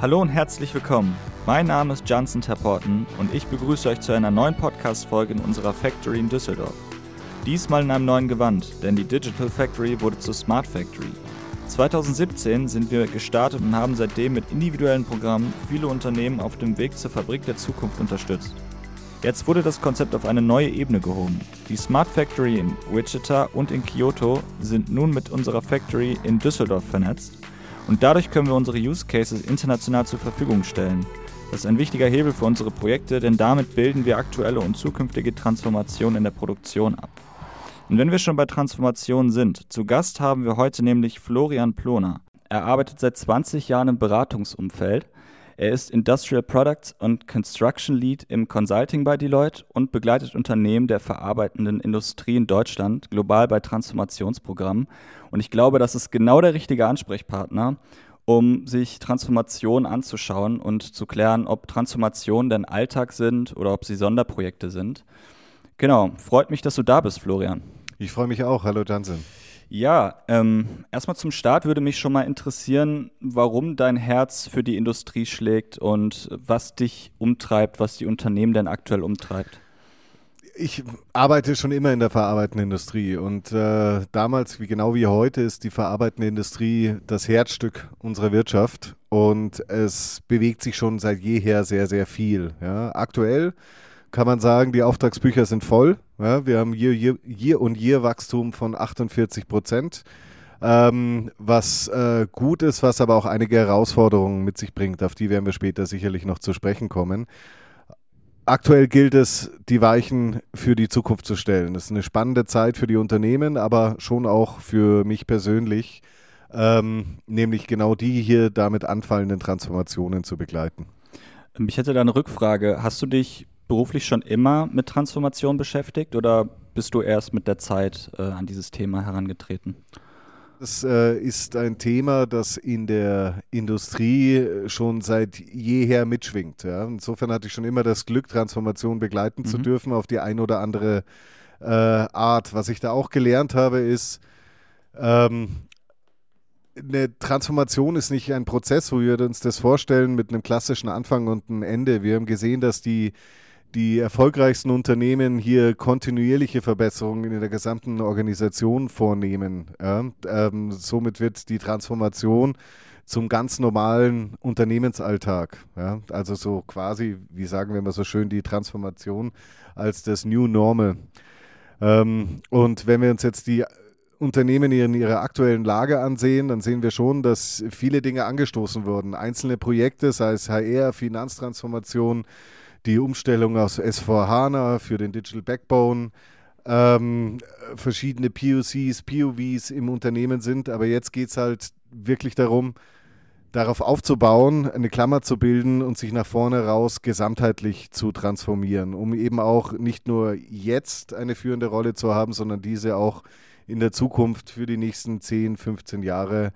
Hallo und herzlich willkommen. Mein Name ist Johnson Terporten und ich begrüße euch zu einer neuen Podcast-Folge in unserer Factory in Düsseldorf. Diesmal in einem neuen Gewand, denn die Digital Factory wurde zur Smart Factory. 2017 sind wir gestartet und haben seitdem mit individuellen Programmen viele Unternehmen auf dem Weg zur Fabrik der Zukunft unterstützt. Jetzt wurde das Konzept auf eine neue Ebene gehoben. Die Smart Factory in Wichita und in Kyoto sind nun mit unserer Factory in Düsseldorf vernetzt und dadurch können wir unsere Use Cases international zur Verfügung stellen. Das ist ein wichtiger Hebel für unsere Projekte, denn damit bilden wir aktuelle und zukünftige Transformationen in der Produktion ab. Und wenn wir schon bei Transformationen sind, zu Gast haben wir heute nämlich Florian Ploner. Er arbeitet seit 20 Jahren im Beratungsumfeld er ist Industrial Products und Construction Lead im Consulting bei Deloitte und begleitet Unternehmen der verarbeitenden Industrie in Deutschland global bei Transformationsprogrammen. Und ich glaube, das ist genau der richtige Ansprechpartner, um sich Transformationen anzuschauen und zu klären, ob Transformationen denn Alltag sind oder ob sie Sonderprojekte sind. Genau, freut mich, dass du da bist, Florian. Ich freue mich auch. Hallo, Jansen. Ja, ähm, erstmal zum Start würde mich schon mal interessieren, warum dein Herz für die Industrie schlägt und was dich umtreibt, was die Unternehmen denn aktuell umtreibt. Ich arbeite schon immer in der verarbeitenden Industrie und äh, damals, wie genau wie heute, ist die verarbeitende Industrie das Herzstück unserer Wirtschaft und es bewegt sich schon seit jeher sehr, sehr viel. Ja. Aktuell kann man sagen, die Auftragsbücher sind voll. Ja, wir haben Year, Year, Year und Year Wachstum von 48 Prozent. Ähm, was äh, gut ist, was aber auch einige Herausforderungen mit sich bringt. Auf die werden wir später sicherlich noch zu sprechen kommen. Aktuell gilt es, die Weichen für die Zukunft zu stellen. Das ist eine spannende Zeit für die Unternehmen, aber schon auch für mich persönlich, ähm, nämlich genau die hier damit anfallenden Transformationen zu begleiten. Ich hätte da eine Rückfrage. Hast du dich beruflich schon immer mit Transformation beschäftigt oder bist du erst mit der Zeit äh, an dieses Thema herangetreten? Das äh, ist ein Thema, das in der Industrie schon seit jeher mitschwingt. Ja. Insofern hatte ich schon immer das Glück, Transformation begleiten mhm. zu dürfen auf die ein oder andere äh, Art. Was ich da auch gelernt habe, ist, ähm, eine Transformation ist nicht ein Prozess, wo wir uns das vorstellen mit einem klassischen Anfang und einem Ende. Wir haben gesehen, dass die die erfolgreichsten Unternehmen hier kontinuierliche Verbesserungen in der gesamten Organisation vornehmen. Ja? Ähm, somit wird die Transformation zum ganz normalen Unternehmensalltag. Ja? Also so quasi, wie sagen wir immer so schön, die Transformation als das New Normal. Ähm, und wenn wir uns jetzt die Unternehmen in ihrer aktuellen Lage ansehen, dann sehen wir schon, dass viele Dinge angestoßen wurden. Einzelne Projekte, sei es HR, Finanztransformation, die Umstellung aus S4HANA für den Digital Backbone, ähm, verschiedene POCs, POVs im Unternehmen sind. Aber jetzt geht es halt wirklich darum, darauf aufzubauen, eine Klammer zu bilden und sich nach vorne raus gesamtheitlich zu transformieren, um eben auch nicht nur jetzt eine führende Rolle zu haben, sondern diese auch in der Zukunft für die nächsten 10, 15 Jahre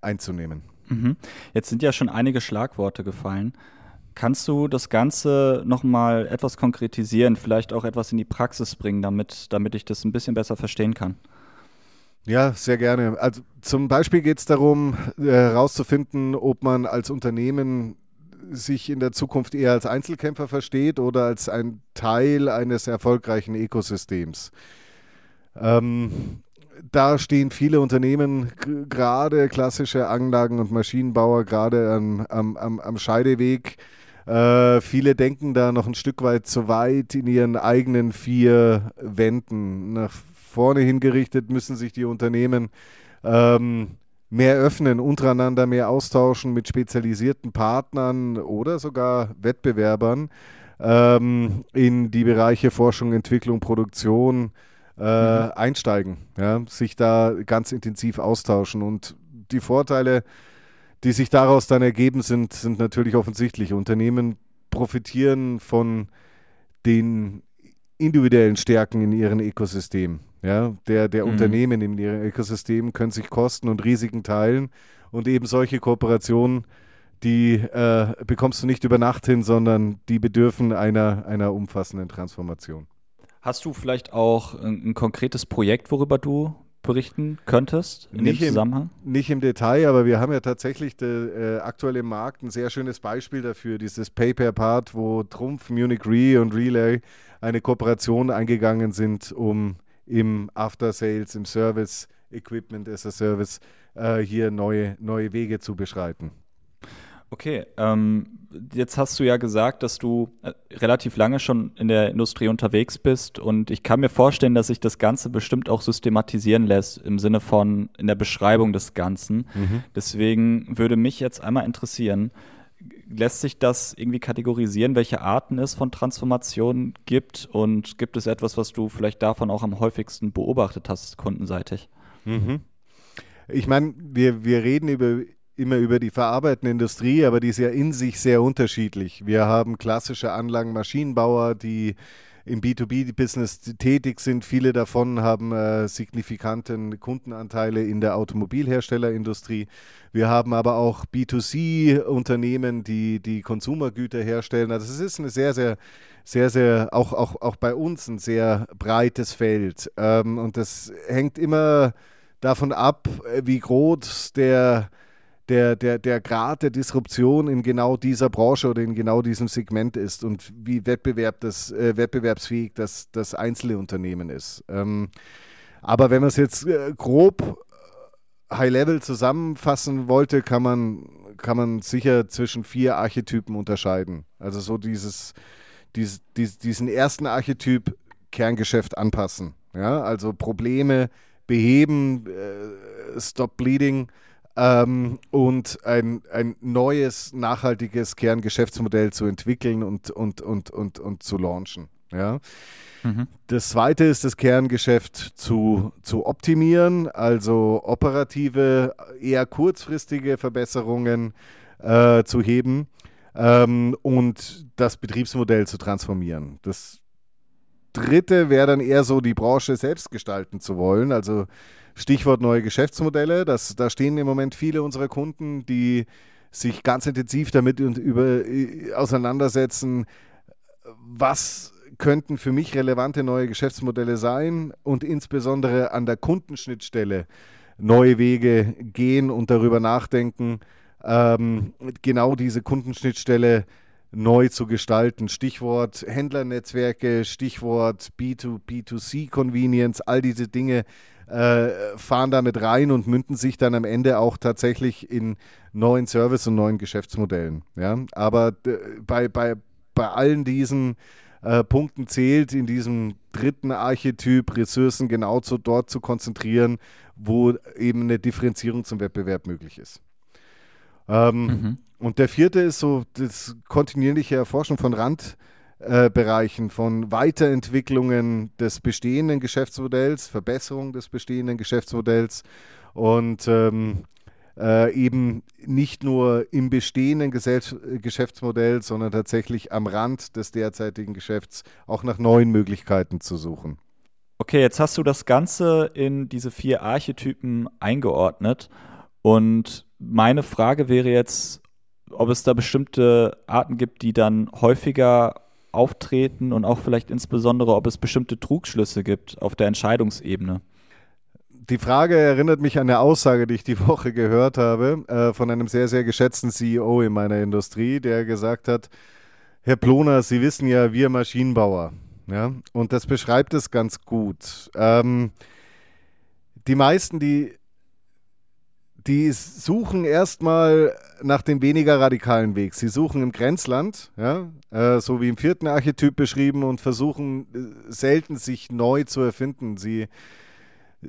einzunehmen. Mhm. Jetzt sind ja schon einige Schlagworte gefallen. Kannst du das Ganze nochmal etwas konkretisieren, vielleicht auch etwas in die Praxis bringen, damit, damit ich das ein bisschen besser verstehen kann? Ja, sehr gerne. Also zum Beispiel geht es darum, herauszufinden, ob man als Unternehmen sich in der Zukunft eher als Einzelkämpfer versteht oder als ein Teil eines erfolgreichen Ökosystems. Ähm, da stehen viele Unternehmen, gerade klassische Anlagen- und Maschinenbauer, gerade am, am, am Scheideweg äh, viele denken da noch ein Stück weit zu weit in ihren eigenen vier Wänden. Nach vorne hingerichtet müssen sich die Unternehmen ähm, mehr öffnen, untereinander mehr austauschen mit spezialisierten Partnern oder sogar Wettbewerbern ähm, in die Bereiche Forschung, Entwicklung, Produktion äh, mhm. einsteigen, ja, sich da ganz intensiv austauschen und die Vorteile die sich daraus dann ergeben, sind, sind natürlich offensichtlich. Unternehmen profitieren von den individuellen Stärken in ihrem Ökosystem. Ja, der, der mhm. Unternehmen in ihrem Ökosystem können sich Kosten und Risiken teilen und eben solche Kooperationen, die äh, bekommst du nicht über Nacht hin, sondern die bedürfen einer, einer umfassenden Transformation. Hast du vielleicht auch ein, ein konkretes Projekt, worüber du berichten könntest in nicht dem Zusammenhang? Im, nicht im Detail, aber wir haben ja tatsächlich de, äh, aktuell im Markt ein sehr schönes Beispiel dafür, dieses Pay-Per-Part, wo Trumpf, Munich Re und Relay eine Kooperation eingegangen sind, um im After-Sales, im Service, Equipment as a Service äh, hier neue, neue Wege zu beschreiten. Okay, ähm, jetzt hast du ja gesagt, dass du äh, relativ lange schon in der Industrie unterwegs bist und ich kann mir vorstellen, dass sich das Ganze bestimmt auch systematisieren lässt im Sinne von in der Beschreibung des Ganzen. Mhm. Deswegen würde mich jetzt einmal interessieren, lässt sich das irgendwie kategorisieren, welche Arten es von Transformationen gibt und gibt es etwas, was du vielleicht davon auch am häufigsten beobachtet hast, kundenseitig? Mhm. Ich meine, wir, wir reden über immer über die verarbeitende Industrie, aber die ist ja in sich sehr unterschiedlich. Wir haben klassische Anlagenmaschinenbauer, die im B2B-Business tätig sind. Viele davon haben äh, signifikanten Kundenanteile in der Automobilherstellerindustrie. Wir haben aber auch B2C-Unternehmen, die die Konsumergüter herstellen. Also es ist eine sehr, sehr, sehr, sehr, auch, auch, auch bei uns ein sehr breites Feld. Ähm, und das hängt immer davon ab, wie groß der der, der, der Grad der Disruption in genau dieser Branche oder in genau diesem Segment ist und wie Wettbewerb das, äh, wettbewerbsfähig das, das einzelne Unternehmen ist. Ähm, aber wenn man es jetzt äh, grob äh, High-Level zusammenfassen wollte, kann man, kann man sicher zwischen vier Archetypen unterscheiden. Also so dieses, dieses, dies, diesen ersten Archetyp Kerngeschäft anpassen. Ja? Also Probleme beheben, äh, Stop Bleeding ähm, und ein, ein neues, nachhaltiges Kerngeschäftsmodell zu entwickeln und, und, und, und, und zu launchen. Ja. Mhm. Das zweite ist das Kerngeschäft zu, zu optimieren, also operative, eher kurzfristige Verbesserungen äh, zu heben ähm, und das Betriebsmodell zu transformieren. Das dritte wäre dann eher so, die Branche selbst gestalten zu wollen, also Stichwort neue Geschäftsmodelle. Das, da stehen im Moment viele unserer Kunden, die sich ganz intensiv damit über, äh, auseinandersetzen, was könnten für mich relevante neue Geschäftsmodelle sein und insbesondere an der Kundenschnittstelle neue Wege gehen und darüber nachdenken, ähm, genau diese Kundenschnittstelle neu zu gestalten. Stichwort Händlernetzwerke, Stichwort B2B2C-Convenience, all diese Dinge äh, fahren damit rein und münden sich dann am Ende auch tatsächlich in neuen Service und neuen Geschäftsmodellen. Ja? Aber bei, bei, bei allen diesen äh, Punkten zählt in diesem dritten Archetyp Ressourcen genau zu, dort zu konzentrieren, wo eben eine Differenzierung zum Wettbewerb möglich ist. Ähm, mhm. Und der vierte ist so das kontinuierliche Erforschen von Rand. Äh, Bereichen von Weiterentwicklungen des bestehenden Geschäftsmodells, Verbesserung des bestehenden Geschäftsmodells und ähm, äh, eben nicht nur im bestehenden Gesell Geschäftsmodell, sondern tatsächlich am Rand des derzeitigen Geschäfts auch nach neuen Möglichkeiten zu suchen. Okay, jetzt hast du das Ganze in diese vier Archetypen eingeordnet und meine Frage wäre jetzt, ob es da bestimmte Arten gibt, die dann häufiger auftreten und auch vielleicht insbesondere, ob es bestimmte Trugschlüsse gibt auf der Entscheidungsebene. Die Frage erinnert mich an eine Aussage, die ich die Woche gehört habe, äh, von einem sehr, sehr geschätzten CEO in meiner Industrie, der gesagt hat, Herr Ploner, Sie wissen ja, wir Maschinenbauer. Ja? Und das beschreibt es ganz gut. Ähm, die meisten, die die suchen erstmal nach dem weniger radikalen Weg. Sie suchen im Grenzland, ja, äh, so wie im vierten Archetyp beschrieben, und versuchen äh, selten sich neu zu erfinden. Sie äh,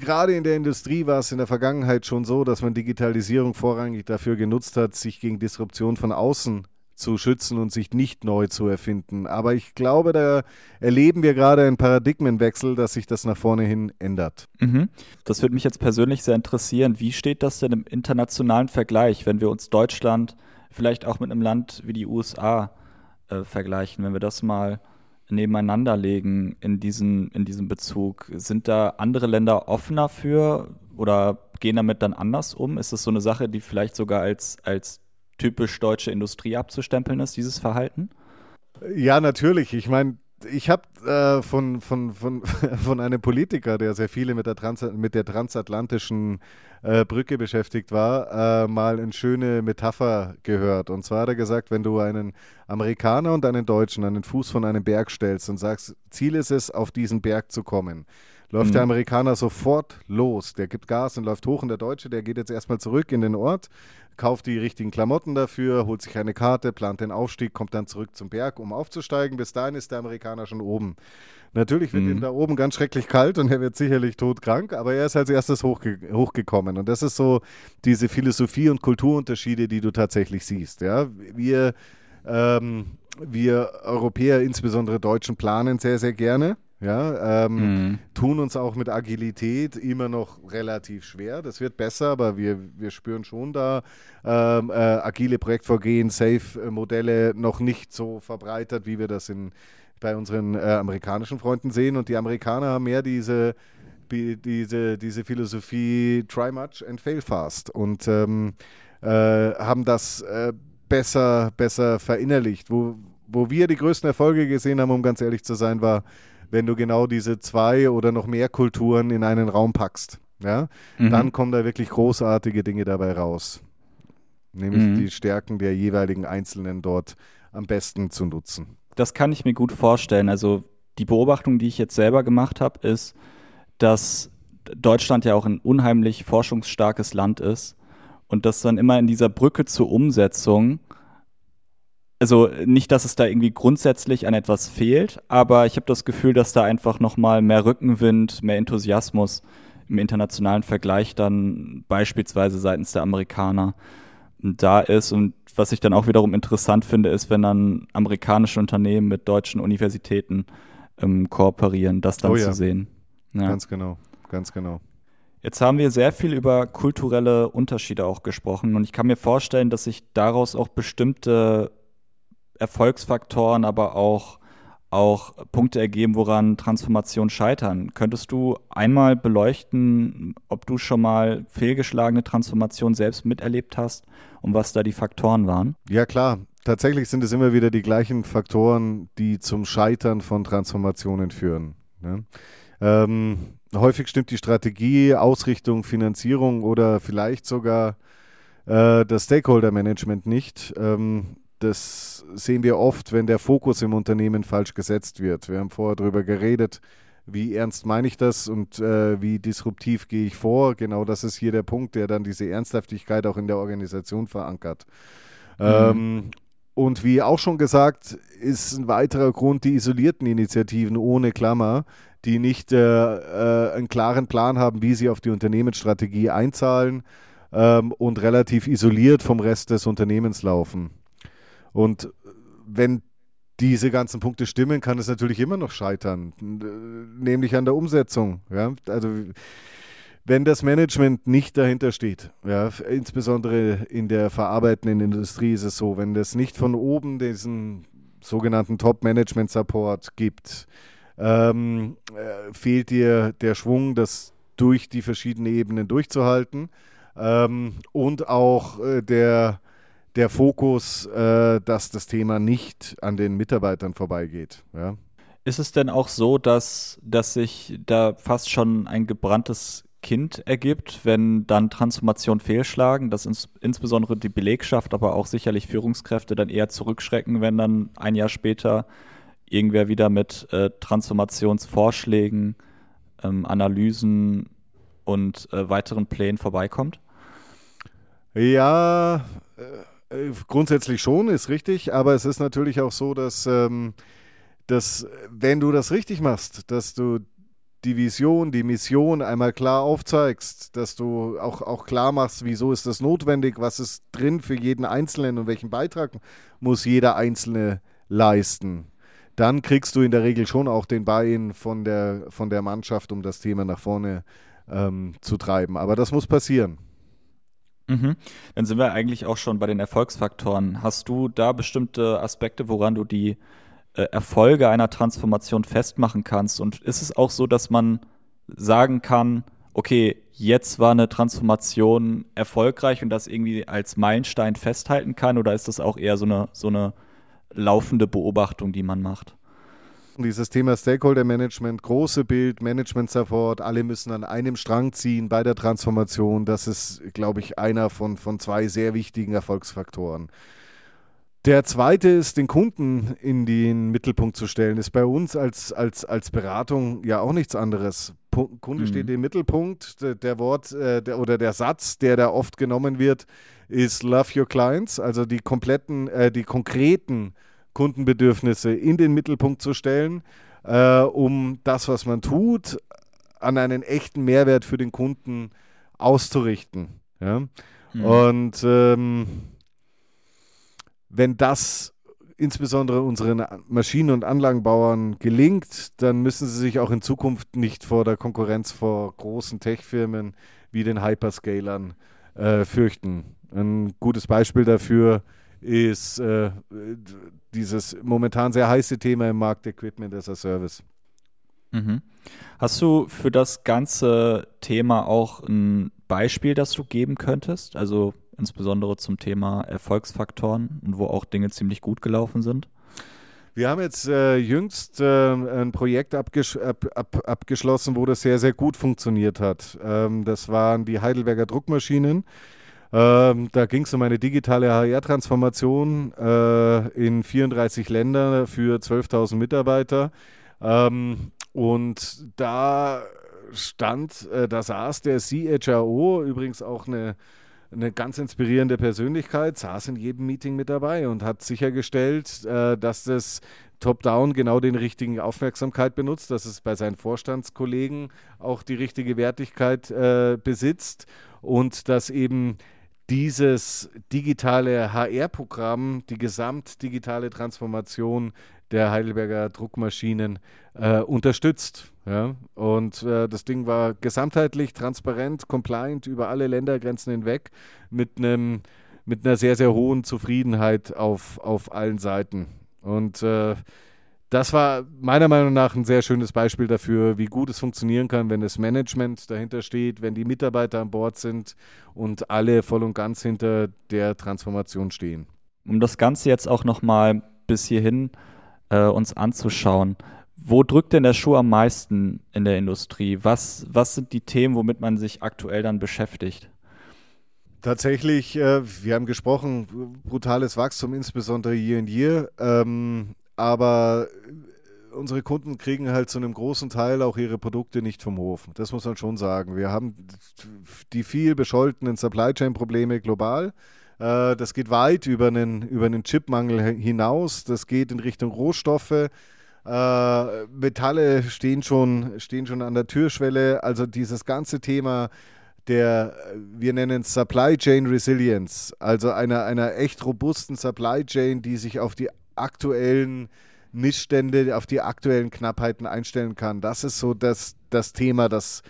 Gerade in der Industrie war es in der Vergangenheit schon so, dass man Digitalisierung vorrangig dafür genutzt hat, sich gegen Disruption von außen zu schützen und sich nicht neu zu erfinden. Aber ich glaube, da erleben wir gerade einen Paradigmenwechsel, dass sich das nach vorne hin ändert. Mhm. Das würde mich jetzt persönlich sehr interessieren. Wie steht das denn im internationalen Vergleich, wenn wir uns Deutschland vielleicht auch mit einem Land wie die USA äh, vergleichen, wenn wir das mal nebeneinander legen in, diesen, in diesem Bezug? Sind da andere Länder offener für oder gehen damit dann anders um? Ist das so eine Sache, die vielleicht sogar als, als typisch deutsche Industrie abzustempeln ist, dieses Verhalten? Ja, natürlich. Ich meine, ich habe äh, von, von, von, von einem Politiker, der sehr viele mit der, Trans mit der transatlantischen äh, Brücke beschäftigt war, äh, mal eine schöne Metapher gehört. Und zwar hat er gesagt, wenn du einen Amerikaner und einen Deutschen an den Fuß von einem Berg stellst und sagst, Ziel ist es, auf diesen Berg zu kommen, läuft mhm. der Amerikaner sofort los. Der gibt Gas und läuft hoch und der Deutsche, der geht jetzt erstmal zurück in den Ort, kauft die richtigen Klamotten dafür, holt sich eine Karte, plant den Aufstieg, kommt dann zurück zum Berg, um aufzusteigen. Bis dahin ist der Amerikaner schon oben. Natürlich wird mhm. ihm da oben ganz schrecklich kalt und er wird sicherlich todkrank, aber er ist als erstes hochge hochgekommen. Und das ist so diese Philosophie- und Kulturunterschiede, die du tatsächlich siehst. Ja? Wir, ähm, wir Europäer, insbesondere Deutschen, planen sehr, sehr gerne. Ja, ähm, mhm. tun uns auch mit Agilität immer noch relativ schwer. Das wird besser, aber wir, wir spüren schon da ähm, äh, agile Projektvorgehen, Safe-Modelle noch nicht so verbreitert, wie wir das in, bei unseren äh, amerikanischen Freunden sehen. Und die Amerikaner haben mehr diese, diese, diese Philosophie Try much and fail fast und ähm, äh, haben das äh, besser, besser verinnerlicht. Wo, wo wir die größten Erfolge gesehen haben, um ganz ehrlich zu sein, war wenn du genau diese zwei oder noch mehr Kulturen in einen Raum packst. Ja? Mhm. Dann kommen da wirklich großartige Dinge dabei raus. Nämlich mhm. die Stärken der jeweiligen Einzelnen dort am besten zu nutzen. Das kann ich mir gut vorstellen. Also die Beobachtung, die ich jetzt selber gemacht habe, ist, dass Deutschland ja auch ein unheimlich forschungsstarkes Land ist und dass dann immer in dieser Brücke zur Umsetzung also nicht, dass es da irgendwie grundsätzlich an etwas fehlt, aber ich habe das Gefühl, dass da einfach nochmal mehr Rückenwind, mehr Enthusiasmus im internationalen Vergleich dann beispielsweise seitens der Amerikaner da ist. Und was ich dann auch wiederum interessant finde, ist, wenn dann amerikanische Unternehmen mit deutschen Universitäten ähm, kooperieren, das dann oh ja. zu sehen. Ja. Ganz genau, ganz genau. Jetzt haben wir sehr viel über kulturelle Unterschiede auch gesprochen und ich kann mir vorstellen, dass sich daraus auch bestimmte Erfolgsfaktoren, aber auch, auch Punkte ergeben, woran Transformationen scheitern. Könntest du einmal beleuchten, ob du schon mal fehlgeschlagene Transformationen selbst miterlebt hast und was da die Faktoren waren? Ja, klar. Tatsächlich sind es immer wieder die gleichen Faktoren, die zum Scheitern von Transformationen führen. Ne? Ähm, häufig stimmt die Strategie, Ausrichtung, Finanzierung oder vielleicht sogar äh, das Stakeholder-Management nicht. Ähm, das sehen wir oft, wenn der Fokus im Unternehmen falsch gesetzt wird. Wir haben vorher darüber geredet, wie ernst meine ich das und äh, wie disruptiv gehe ich vor. Genau das ist hier der Punkt, der dann diese Ernsthaftigkeit auch in der Organisation verankert. Mhm. Ähm, und wie auch schon gesagt, ist ein weiterer Grund die isolierten Initiativen ohne Klammer, die nicht äh, äh, einen klaren Plan haben, wie sie auf die Unternehmensstrategie einzahlen ähm, und relativ isoliert vom Rest des Unternehmens laufen. Und wenn diese ganzen Punkte stimmen, kann es natürlich immer noch scheitern, nämlich an der Umsetzung. Ja? Also wenn das Management nicht dahinter steht, ja, insbesondere in der verarbeitenden Industrie ist es so, wenn das nicht von oben diesen sogenannten Top-Management-Support gibt, ähm, äh, fehlt dir der Schwung, das durch die verschiedenen Ebenen durchzuhalten ähm, und auch äh, der der Fokus, äh, dass das Thema nicht an den Mitarbeitern vorbeigeht. Ja. Ist es denn auch so, dass, dass sich da fast schon ein gebranntes Kind ergibt, wenn dann Transformationen fehlschlagen, dass ins, insbesondere die Belegschaft, aber auch sicherlich Führungskräfte dann eher zurückschrecken, wenn dann ein Jahr später irgendwer wieder mit äh, Transformationsvorschlägen, ähm, Analysen und äh, weiteren Plänen vorbeikommt? Ja, äh, grundsätzlich schon, ist richtig, aber es ist natürlich auch so, dass, ähm, dass wenn du das richtig machst, dass du die Vision, die Mission einmal klar aufzeigst, dass du auch, auch klar machst, wieso ist das notwendig, was ist drin für jeden Einzelnen und welchen Beitrag muss jeder Einzelne leisten, dann kriegst du in der Regel schon auch den Bein von der, von der Mannschaft, um das Thema nach vorne ähm, zu treiben. Aber das muss passieren. Mhm. Dann sind wir eigentlich auch schon bei den Erfolgsfaktoren. Hast du da bestimmte Aspekte, woran du die äh, Erfolge einer Transformation festmachen kannst? Und ist es auch so, dass man sagen kann, okay, jetzt war eine Transformation erfolgreich und das irgendwie als Meilenstein festhalten kann? Oder ist das auch eher so eine, so eine laufende Beobachtung, die man macht? Dieses Thema Stakeholder Management, große Bild, Management Support, alle müssen an einem Strang ziehen bei der Transformation. Das ist, glaube ich, einer von, von zwei sehr wichtigen Erfolgsfaktoren. Der zweite ist, den Kunden in den Mittelpunkt zu stellen, ist bei uns als, als, als Beratung ja auch nichts anderes. P Kunde mhm. steht im Mittelpunkt. Der, der Wort äh, der, oder der Satz, der da oft genommen wird, ist Love Your Clients, also die kompletten, äh, die konkreten Kundenbedürfnisse in den Mittelpunkt zu stellen, äh, um das, was man tut, an einen echten Mehrwert für den Kunden auszurichten. Ja? Mhm. Und ähm, wenn das insbesondere unseren Maschinen- und Anlagenbauern gelingt, dann müssen sie sich auch in Zukunft nicht vor der Konkurrenz vor großen Tech-Firmen wie den Hyperscalern äh, fürchten. Ein gutes Beispiel dafür ist äh, dieses momentan sehr heiße Thema im Markt Equipment as a Service. Mhm. Hast du für das ganze Thema auch ein Beispiel, das du geben könntest? Also insbesondere zum Thema Erfolgsfaktoren und wo auch Dinge ziemlich gut gelaufen sind? Wir haben jetzt äh, jüngst äh, ein Projekt abges ab, ab, abgeschlossen, wo das sehr, sehr gut funktioniert hat. Ähm, das waren die Heidelberger Druckmaschinen. Ähm, da ging es um eine digitale HR-Transformation äh, in 34 Ländern für 12.000 Mitarbeiter. Ähm, und da stand, äh, da saß der CHRO, übrigens auch eine, eine ganz inspirierende Persönlichkeit, saß in jedem Meeting mit dabei und hat sichergestellt, äh, dass das Top-Down genau den richtigen Aufmerksamkeit benutzt, dass es bei seinen Vorstandskollegen auch die richtige Wertigkeit äh, besitzt und dass eben dieses digitale HR-Programm, die gesamtdigitale Transformation der Heidelberger Druckmaschinen äh, unterstützt. Ja? Und äh, das Ding war gesamtheitlich transparent, compliant über alle Ländergrenzen hinweg mit einem mit einer sehr, sehr hohen Zufriedenheit auf, auf allen Seiten. Und äh, das war meiner Meinung nach ein sehr schönes Beispiel dafür, wie gut es funktionieren kann, wenn das Management dahinter steht, wenn die Mitarbeiter an Bord sind und alle voll und ganz hinter der Transformation stehen. Um das Ganze jetzt auch nochmal bis hierhin äh, uns anzuschauen, wo drückt denn der Schuh am meisten in der Industrie? Was, was sind die Themen, womit man sich aktuell dann beschäftigt? Tatsächlich, äh, wir haben gesprochen, brutales Wachstum, insbesondere Year in Year. Ähm, aber äh, unsere Kunden kriegen halt zu einem großen Teil auch ihre Produkte nicht vom Hof. Das muss man schon sagen. Wir haben die viel bescholtenen Supply Chain Probleme global. Äh, das geht weit über einen, über einen Chipmangel hinaus. Das geht in Richtung Rohstoffe. Äh, Metalle stehen schon, stehen schon an der Türschwelle. Also dieses ganze Thema der, wir nennen es Supply Chain Resilience, also einer, einer echt robusten Supply Chain, die sich auf die aktuellen Missstände, auf die aktuellen Knappheiten einstellen kann. Das ist so das, das Thema, das,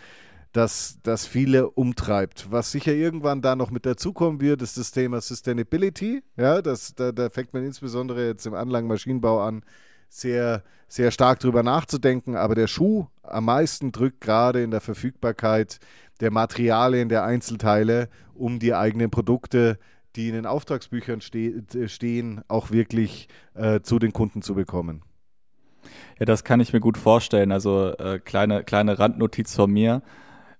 das, das viele umtreibt. Was sicher irgendwann da noch mit dazukommen wird, ist das Thema Sustainability. Ja, das, da, da fängt man insbesondere jetzt im Anlagenmaschinenbau an, sehr, sehr stark drüber nachzudenken. Aber der Schuh am meisten drückt gerade in der Verfügbarkeit der Materialien, der Einzelteile, um die eigenen Produkte die in den Auftragsbüchern ste stehen, auch wirklich äh, zu den Kunden zu bekommen. Ja, das kann ich mir gut vorstellen. Also äh, kleine, kleine Randnotiz von mir.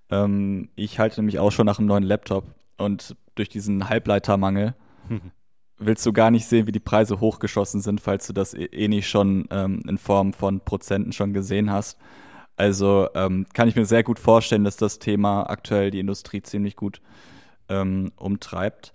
Ähm, ich halte nämlich auch schon nach einem neuen Laptop und durch diesen Halbleitermangel willst du gar nicht sehen, wie die Preise hochgeschossen sind, falls du das eh, eh nicht schon ähm, in Form von Prozenten schon gesehen hast. Also ähm, kann ich mir sehr gut vorstellen, dass das Thema aktuell die Industrie ziemlich gut ähm, umtreibt.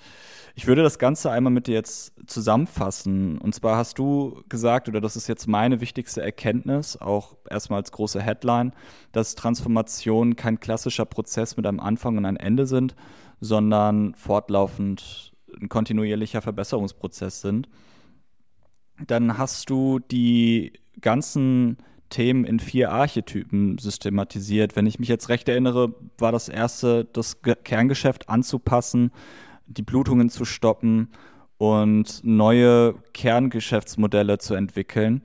Ich würde das Ganze einmal mit dir jetzt zusammenfassen. Und zwar hast du gesagt, oder das ist jetzt meine wichtigste Erkenntnis, auch erstmal als große Headline, dass Transformationen kein klassischer Prozess mit einem Anfang und einem Ende sind, sondern fortlaufend ein kontinuierlicher Verbesserungsprozess sind. Dann hast du die ganzen Themen in vier Archetypen systematisiert. Wenn ich mich jetzt recht erinnere, war das erste, das Kerngeschäft anzupassen, die Blutungen zu stoppen und neue Kerngeschäftsmodelle zu entwickeln.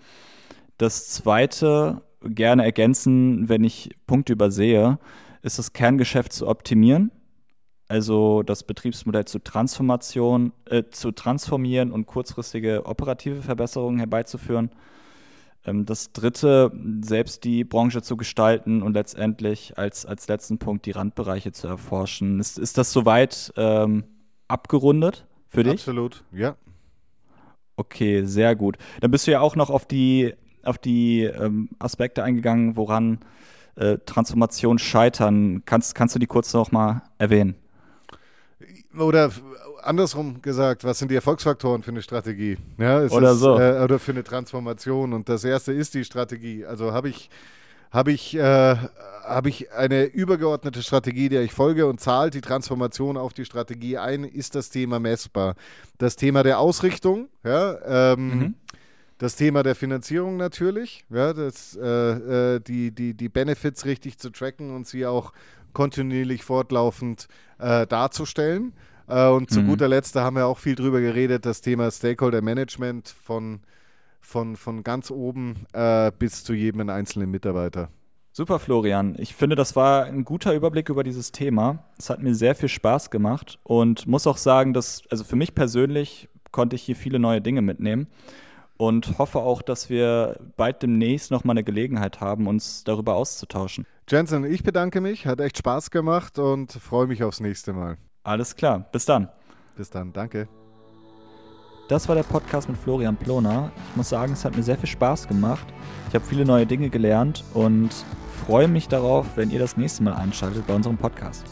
Das zweite, gerne ergänzen, wenn ich Punkte übersehe, ist das Kerngeschäft zu optimieren, also das Betriebsmodell zu Transformation, äh, zu transformieren und kurzfristige operative Verbesserungen herbeizuführen. Ähm, das dritte, selbst die Branche zu gestalten und letztendlich als, als letzten Punkt die Randbereiche zu erforschen. Ist, ist das soweit ähm, abgerundet für dich? Absolut, ja. Okay, sehr gut. Dann bist du ja auch noch auf die, auf die ähm, Aspekte eingegangen, woran äh, Transformation scheitern. Kannst, kannst du die kurz noch mal erwähnen? Oder andersrum gesagt, was sind die Erfolgsfaktoren für eine Strategie? Ja, oder ist, so. Äh, oder für eine Transformation. Und das erste ist die Strategie. Also habe ich, habe ich, äh, habe ich eine übergeordnete Strategie, der ich folge und zahlt die Transformation auf die Strategie ein, ist das Thema messbar. Das Thema der Ausrichtung, ja, ähm, mhm. Das Thema der Finanzierung natürlich, ja, das, äh, äh, die, die, die Benefits richtig zu tracken und sie auch kontinuierlich fortlaufend äh, darzustellen. Äh, und zu mhm. guter Letzt, da haben wir auch viel drüber geredet, das Thema Stakeholder Management von, von, von ganz oben äh, bis zu jedem einzelnen Mitarbeiter. Super, Florian. Ich finde, das war ein guter Überblick über dieses Thema. Es hat mir sehr viel Spaß gemacht und muss auch sagen, dass, also für mich persönlich konnte ich hier viele neue Dinge mitnehmen und hoffe auch, dass wir bald demnächst nochmal eine Gelegenheit haben, uns darüber auszutauschen. Jensen, ich bedanke mich, hat echt Spaß gemacht und freue mich aufs nächste Mal. Alles klar, bis dann. Bis dann, danke. Das war der Podcast mit Florian Ploner. Ich muss sagen, es hat mir sehr viel Spaß gemacht. Ich habe viele neue Dinge gelernt und freue mich darauf, wenn ihr das nächste Mal einschaltet bei unserem Podcast.